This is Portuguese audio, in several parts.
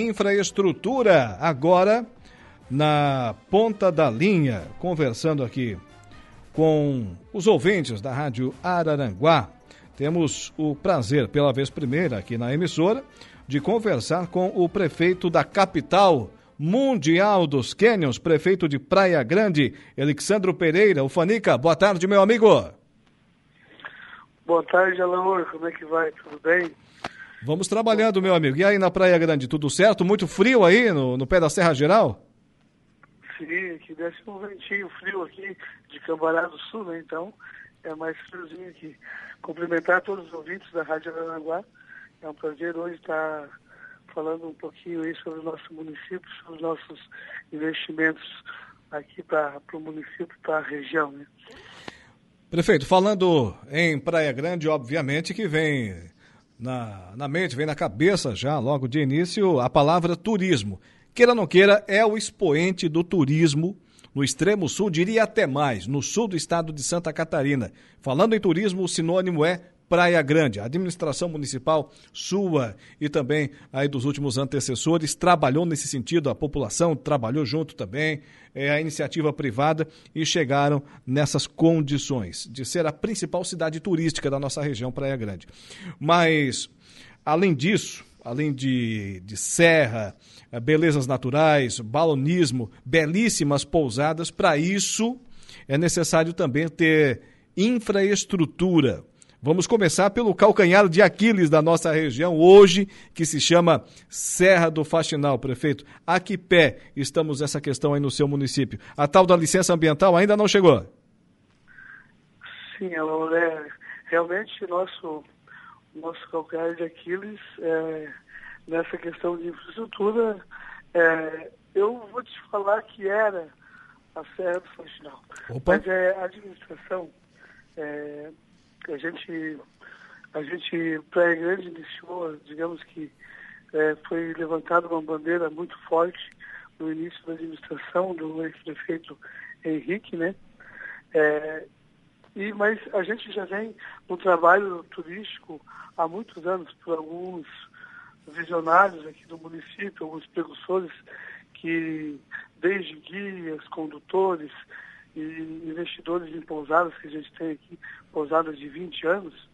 Infraestrutura, agora na ponta da linha, conversando aqui com os ouvintes da Rádio Araranguá. Temos o prazer, pela vez primeira aqui na emissora, de conversar com o prefeito da capital mundial dos Canyons, prefeito de Praia Grande, Alexandro Pereira. O Fanica, boa tarde, meu amigo. Boa tarde, Alaor. Como é que vai? Tudo bem? Vamos trabalhando, meu amigo. E aí na Praia Grande, tudo certo? Muito frio aí no, no pé da Serra Geral? Sim, aqui desce um ventinho frio aqui de Cambará do Sul, né? Então é mais friozinho aqui. Cumprimentar todos os ouvintes da Rádio Aranaguá. É um prazer hoje estar falando um pouquinho aí sobre o nosso município, sobre os nossos investimentos aqui para o município, para a região, né? Prefeito, falando em Praia Grande, obviamente que vem na, na mente, vem na cabeça já, logo de início, a palavra turismo. Queira ou não queira, é o expoente do turismo no extremo sul, diria até mais, no sul do estado de Santa Catarina. Falando em turismo, o sinônimo é Praia Grande. A administração municipal, sua e também aí dos últimos antecessores, trabalhou nesse sentido, a população trabalhou junto também, é, a iniciativa privada e chegaram nessas condições de ser a principal cidade turística da nossa região, Praia Grande. Mas, além disso, além de, de serra, eh, belezas naturais, balonismo, belíssimas pousadas, para isso é necessário também ter infraestrutura. Vamos começar pelo calcanhar de Aquiles da nossa região, hoje, que se chama Serra do Faxinal, prefeito. A que pé estamos essa questão aí no seu município? A tal da licença ambiental ainda não chegou? Sim, é, realmente nosso, nosso calcanhar de Aquiles é, nessa questão de infraestrutura, é, eu vou te falar que era a Serra do Faxinal. Opa. Mas é, a administração é, a gente, a gente, Praia Grande iniciou, digamos que é, foi levantada uma bandeira muito forte no início da administração do ex-prefeito Henrique, né? É, e, mas a gente já vem no trabalho turístico há muitos anos por alguns visionários aqui do município, alguns precursores que desde guias, condutores, investidores em pousadas que a gente tem aqui, pousadas de 20 anos,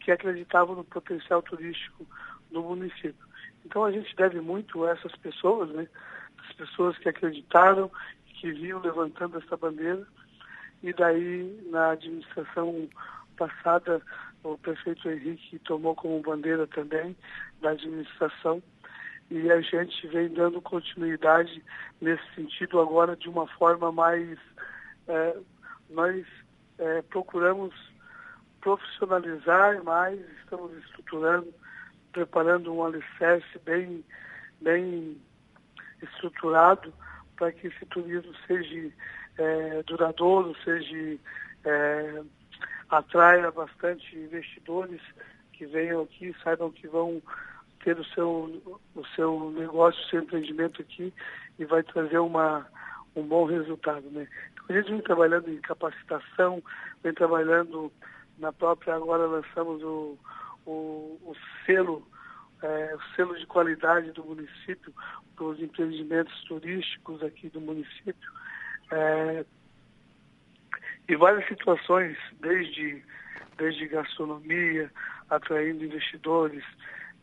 que acreditavam no potencial turístico do município. Então a gente deve muito a essas pessoas, né? As pessoas que acreditaram, que viam levantando essa bandeira. E daí, na administração passada, o prefeito Henrique tomou como bandeira também da administração e a gente vem dando continuidade nesse sentido agora de uma forma mais é, nós é, procuramos profissionalizar mais, estamos estruturando, preparando um alicerce bem, bem estruturado para que esse turismo seja é, duradouro, seja é, atraia bastante investidores que venham aqui, saibam que vão ter o seu, o seu negócio, o seu empreendimento aqui e vai trazer uma, um bom resultado. Né? A gente vem trabalhando em capacitação, vem trabalhando na própria, agora lançamos o, o, o selo, é, o selo de qualidade do município para os empreendimentos turísticos aqui do município. É, e várias situações, desde, desde gastronomia, atraindo investidores,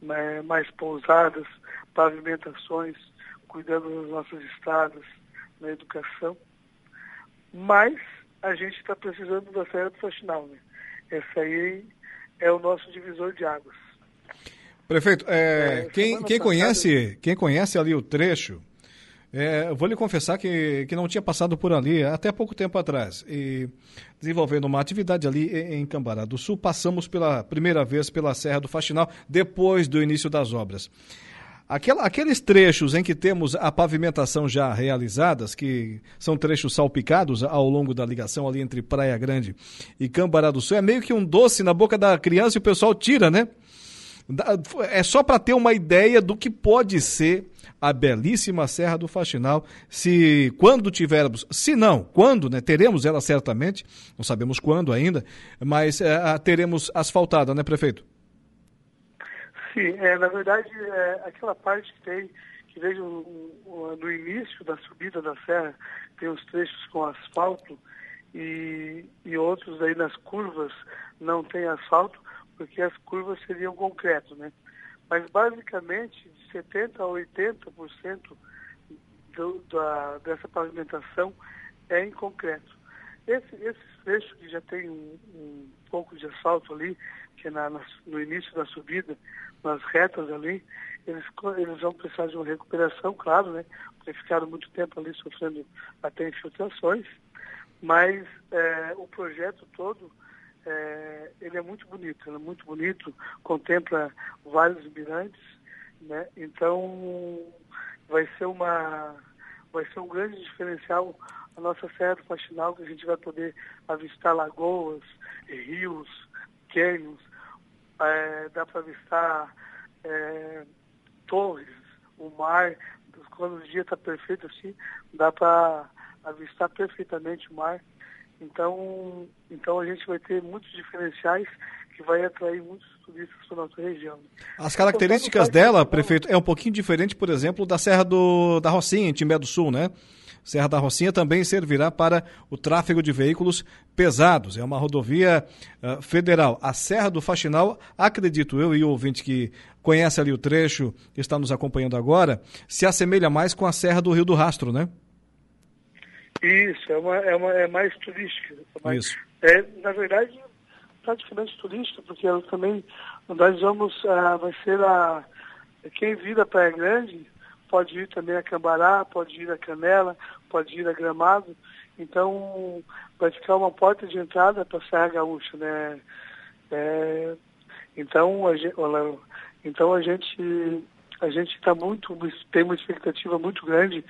né, mais pousadas, pavimentações, cuidando das nossas estradas, na educação mas a gente está precisando da saída do faxinal. Né? Essa aí é o nosso divisor de águas. Prefeito, é, é, quem, quem, conhece, quem conhece ali o trecho, é, vou lhe confessar que, que não tinha passado por ali até pouco tempo atrás. E desenvolvendo uma atividade ali em Cambará do Sul, passamos pela primeira vez pela Serra do Faxinal, depois do início das obras. Aquela, aqueles trechos em que temos a pavimentação já realizadas, que são trechos salpicados ao longo da ligação ali entre Praia Grande e Cambará do Sul, é meio que um doce na boca da criança e o pessoal tira, né? É só para ter uma ideia do que pode ser a belíssima Serra do Faxinal, se quando tivermos, se não, quando, né, teremos ela certamente, não sabemos quando ainda, mas é, teremos asfaltada, né, prefeito? Sim, é, na verdade, é, aquela parte que tem, que vejo no início da subida da serra, tem os trechos com asfalto e, e outros aí nas curvas não tem asfalto, porque as curvas seriam concreto, né? Mas basicamente de 70% a 80% do, da, dessa pavimentação é em concreto. Esse, esse trecho que já tem um, um pouco de asfalto ali, que na, no início da subida, nas retas ali, eles, eles vão precisar de uma recuperação, claro, né? Porque ficaram muito tempo ali sofrendo até infiltrações, mas é, o projeto todo, é, ele é muito bonito, ele é muito bonito, contempla vários mirantes, né? Então vai ser uma vai ser um grande diferencial a nossa Serra do Faxinal, que a gente vai poder avistar lagoas, rios, cânions, é, dá para avistar é, torres, o mar, quando o dia está perfeito assim, dá para avistar perfeitamente o mar. Então, então a gente vai ter muitos diferenciais que vai atrair muitos turistas para a nossa região. As características então, dela, prefeito, é um pouquinho diferente, por exemplo, da Serra do, da Rocinha, em Timbé do Sul, né? Serra da Rocinha também servirá para o tráfego de veículos pesados. É uma rodovia uh, federal. A Serra do Faxinal, acredito eu e o ouvinte que conhece ali o trecho, está nos acompanhando agora, se assemelha mais com a Serra do Rio do Rastro, né? Isso, é, uma, é, uma, é mais turística. Mais, Isso. É, na verdade, praticamente turística, porque ela também, nós vamos, uh, vai ser a, quem vir a Praia Grande, pode ir também a Cambará, pode ir a Canela, pode ir a Gramado. Então, vai ficar uma porta de entrada para a Serra Gaúcha, né? É, então, a gente, então a gente a gente está muito tem uma expectativa muito grande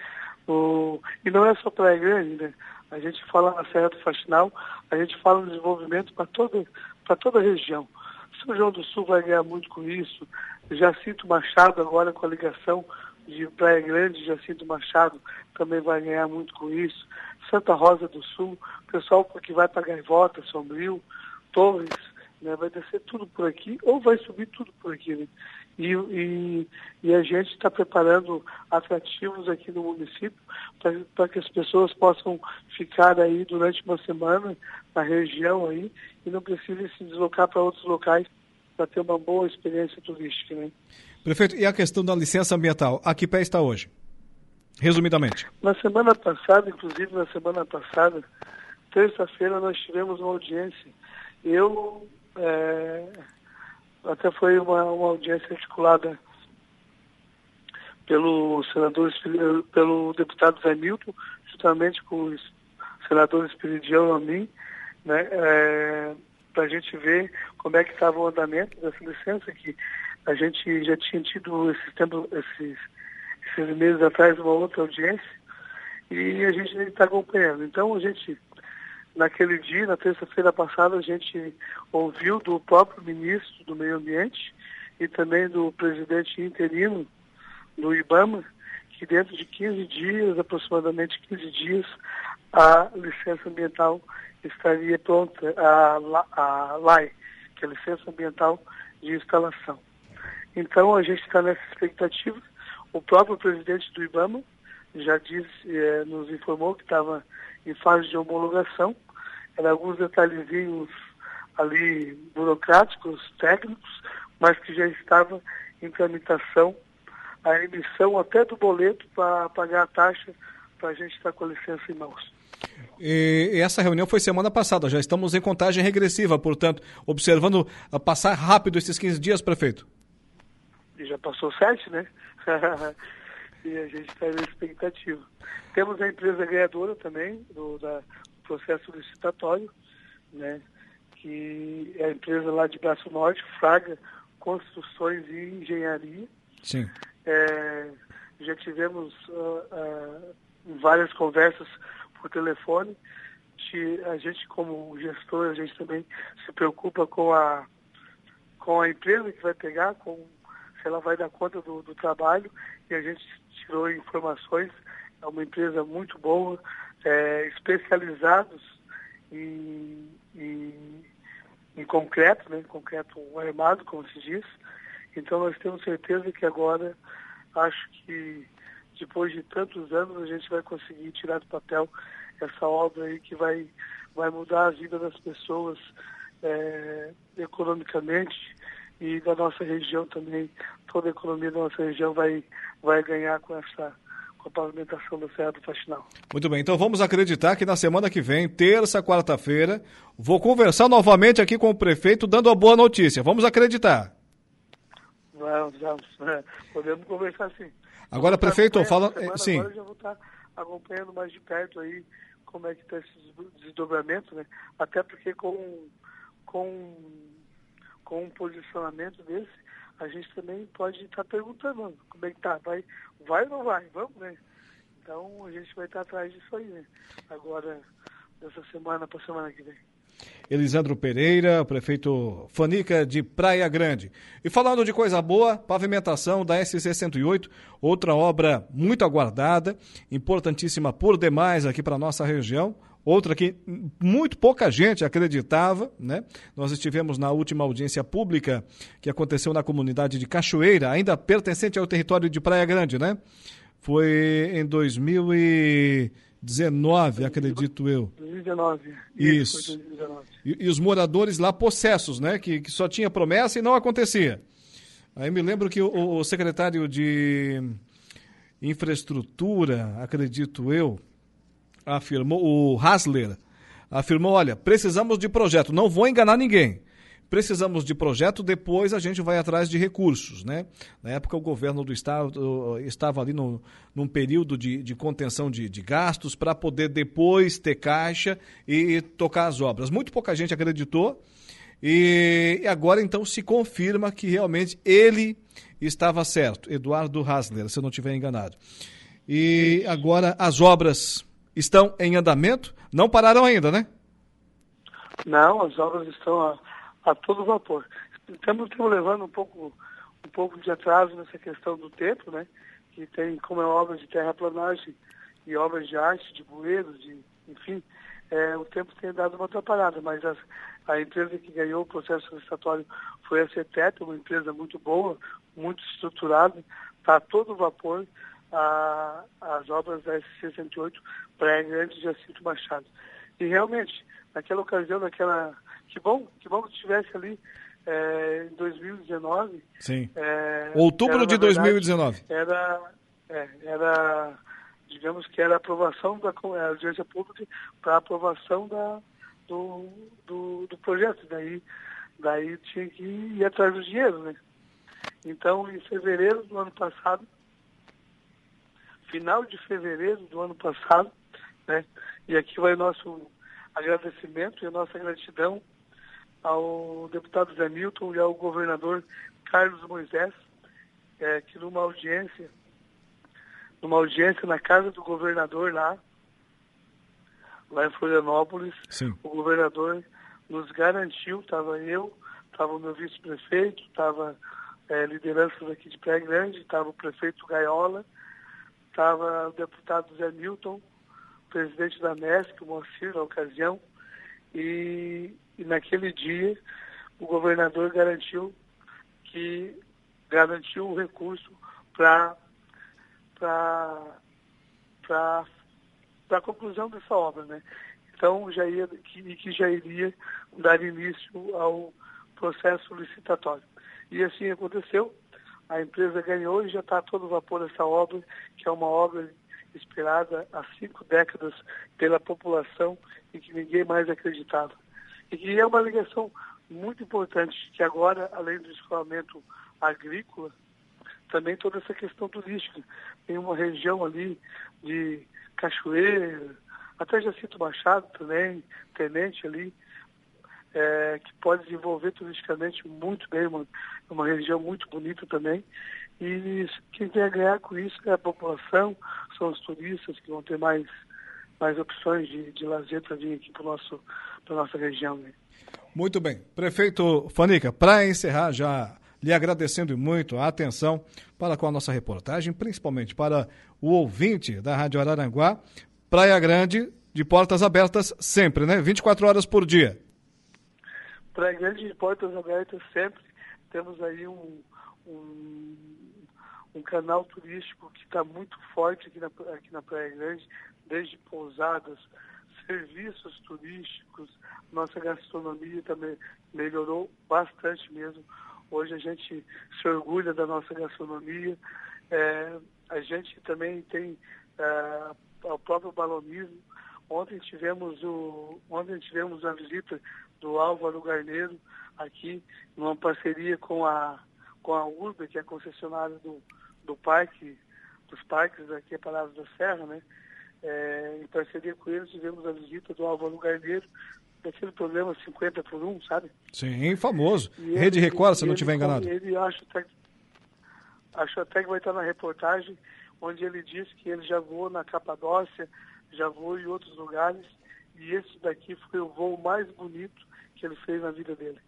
o, e não é só Praia Grande, né? A gente fala na Serra do Faxinal, a gente fala no desenvolvimento para toda para toda a região. São João do Sul vai ganhar muito com isso. Jacinto Machado agora com a ligação de Praia Grande, Jacinto Machado, também vai ganhar muito com isso. Santa Rosa do Sul, pessoal que vai para Gaivota, Sombrio, Torres, né, vai descer tudo por aqui, ou vai subir tudo por aqui. Né? E, e, e, a gente está preparando atrativos aqui no município para que as pessoas possam ficar aí durante uma semana na região aí e não precisem se deslocar para outros locais para ter uma boa experiência turística. Né? Prefeito, e a questão da licença ambiental? A que pé está hoje? Resumidamente. Na semana passada, inclusive na semana passada, terça-feira, nós tivemos uma audiência. Eu, é, até foi uma, uma audiência articulada pelo senador, pelo deputado Zé Milton, justamente com os senadores Espiridião e a mim, né, é, para a gente ver como é que estava o andamento dessa licença, que a gente já tinha tido esses, tempos, esses, esses meses atrás uma outra audiência e a gente está acompanhando. Então a gente, naquele dia, na terça-feira passada, a gente ouviu do próprio ministro do Meio Ambiente e também do presidente interino do IBAMA, que dentro de 15 dias, aproximadamente 15 dias, a licença ambiental estaria pronta, a, a LAI, que é a licença ambiental de instalação. Então a gente está nessa expectativa. O próprio presidente do IBAMA já disse, é, nos informou que estava em fase de homologação. Eram alguns detalhezinhos ali burocráticos, técnicos, mas que já estava em tramitação a emissão até do boleto para pagar a taxa para a gente estar com a licença em mãos. E essa reunião foi semana passada, já estamos em contagem regressiva, portanto, observando passar rápido esses 15 dias, prefeito e já passou sete, né? e a gente está na expectativa. Temos a empresa ganhadora também do, da, processo licitatório, né? que é a empresa lá de Braço Norte, Fraga Construções e Engenharia. Sim. É, já tivemos uh, uh, várias conversas por telefone. A gente, como gestor, a gente também se preocupa com a, com a empresa que vai pegar, com se ela vai dar conta do, do trabalho e a gente tirou informações, é uma empresa muito boa, é, especializados em, em, em, concreto, né, concreto armado, como se diz, Então nós temos certeza que agora, acho que depois de tantos anos, a gente vai conseguir tirar do papel essa obra aí que vai, vai mudar a vida das pessoas é, economicamente e da nossa região também. Toda a economia da nossa região vai, vai ganhar com essa com a pavimentação da Serra do Faxinal. Muito bem, então vamos acreditar que na semana que vem, terça, quarta-feira, vou conversar novamente aqui com o prefeito dando a boa notícia. Vamos acreditar. Vamos, vamos. Podemos conversar sim. Agora, prefeito, fala. Sim. Agora eu já vou estar acompanhando mais de perto aí como é que está esse desdobramento, né? Até porque com, com, com um posicionamento desse, a gente também pode estar perguntando como é que tá, vai, vai ou não vai? Vamos, né? Então a gente vai estar atrás disso aí, né? Agora, dessa semana para semana que vem. Elisandro Pereira, prefeito Fanica de Praia Grande. E falando de coisa boa, pavimentação da SC 108, outra obra muito aguardada, importantíssima por demais aqui para nossa região. Outra que muito pouca gente acreditava, né? Nós estivemos na última audiência pública que aconteceu na comunidade de Cachoeira, ainda pertencente ao território de Praia Grande, né? Foi em 2019, acredito eu. 2019. Isso. Isso. 2019. E, e, os moradores lá possessos, né? Que, que, só tinha promessa e não acontecia. Aí me lembro que o, o secretário de infraestrutura, acredito eu, afirmou, o Hasler afirmou, olha, precisamos de projeto, não vou enganar ninguém. Precisamos de projeto, depois a gente vai atrás de recursos, né? Na época o governo do estado estava ali no, num período de, de contenção de, de gastos para poder depois ter caixa e tocar as obras. Muito pouca gente acreditou e agora então se confirma que realmente ele estava certo, Eduardo Hasler, se eu não estiver enganado. E agora as obras estão em andamento? Não pararam ainda, né? Não, as obras estão a, a todo vapor. Estamos, estamos levando um pouco, um pouco de atraso nessa questão do tempo, né? Que tem, como é obra de terraplanagem e obras de arte, de bueiros, de, enfim, é, o tempo tem dado uma atrapalhada, mas as, a empresa que ganhou o processo licitatório foi a CETEP, uma empresa muito boa, muito estruturada, está a todo vapor, a, as obras da SC-108 Praia Grande de Jacinto Machado. E realmente, naquela ocasião, naquela. Que bom, que bom que estivesse ali é, em 2019. Sim. É, Outubro era, de 2019. Verdade, era, é, era, digamos que era a aprovação da audiência pública para aprovação da, do, do, do projeto. Daí, daí tinha que ir atrás do dinheiro, né? Então, em fevereiro do ano passado, final de fevereiro do ano passado, né? E aqui vai o nosso agradecimento e a nossa gratidão ao deputado Zé Milton e ao governador Carlos Moisés, é, que numa audiência, numa audiência na casa do governador lá, lá em Florianópolis, Sim. o governador nos garantiu, estava eu, estava o meu vice-prefeito, estava é, lideranças aqui de Praia Grande, estava o prefeito Gaiola, estava o deputado Zé Milton, presidente da MESC, o Moacir, na ocasião, e, e naquele dia o governador garantiu que garantiu o recurso para a conclusão dessa obra, né? Então já ia que, que já iria dar início ao processo licitatório. E assim aconteceu a empresa ganhou e já está a todo vapor essa obra, que é uma obra esperada há cinco décadas pela população e que ninguém mais acreditava. E que é uma ligação muito importante, que agora, além do escoamento agrícola, também toda essa questão turística. Tem uma região ali de Cachoeira, até Jacinto Machado também, Tenente ali, é, que pode desenvolver turisticamente muito bem, uma, uma região muito bonita também. E quem tem a ganhar com isso é a população, são os turistas que vão ter mais, mais opções de, de lazer para vir aqui para a nossa região. Né? Muito bem. Prefeito Fanica, para encerrar já lhe agradecendo muito a atenção para com a nossa reportagem, principalmente para o ouvinte da Rádio Araranguá, Praia Grande, de portas abertas sempre, né? 24 horas por dia para grandes portas abertas sempre. Temos aí um, um, um canal turístico que está muito forte aqui na, aqui na Praia Grande, desde pousadas, serviços turísticos, nossa gastronomia também melhorou bastante mesmo. Hoje a gente se orgulha da nossa gastronomia. É, a gente também tem é, o próprio balonismo. Ontem tivemos, o, ontem tivemos a visita do Álvaro Garneiro aqui, numa parceria com a, com a Urba, que é a concessionária do, do parque, dos parques aqui a Palavra da Serra, né? É, em parceria com eles, tivemos a visita do Álvaro Garneiro, daquele programa 50 por 1, sabe? Sim, famoso. E Rede ele, Record, se não estiver enganado. Ele acho até, acho até que vai estar na reportagem, onde ele disse que ele já voou na Capadócia, já voou em outros lugares, e esse daqui foi o voo mais bonito que ele fez na vida dele.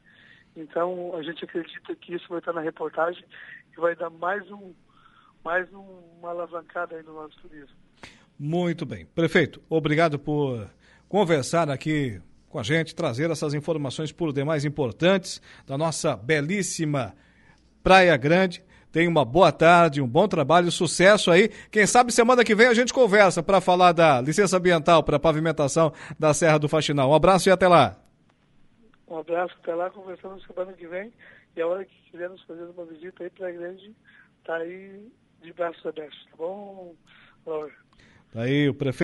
Então, a gente acredita que isso vai estar na reportagem e vai dar mais um mais uma alavancada aí no nosso turismo. Muito bem. Prefeito, obrigado por conversar aqui com a gente, trazer essas informações por demais importantes da nossa belíssima Praia Grande. Tenha uma boa tarde, um bom trabalho, sucesso aí. Quem sabe semana que vem a gente conversa para falar da licença ambiental para pavimentação da Serra do Faxinal. Um abraço e até lá. Um abraço, até lá, conversamos semana que vem. E a hora que quisermos fazer uma visita aí para a Grande, tá aí de braços abertos, tá bom? Tá aí o prefeito.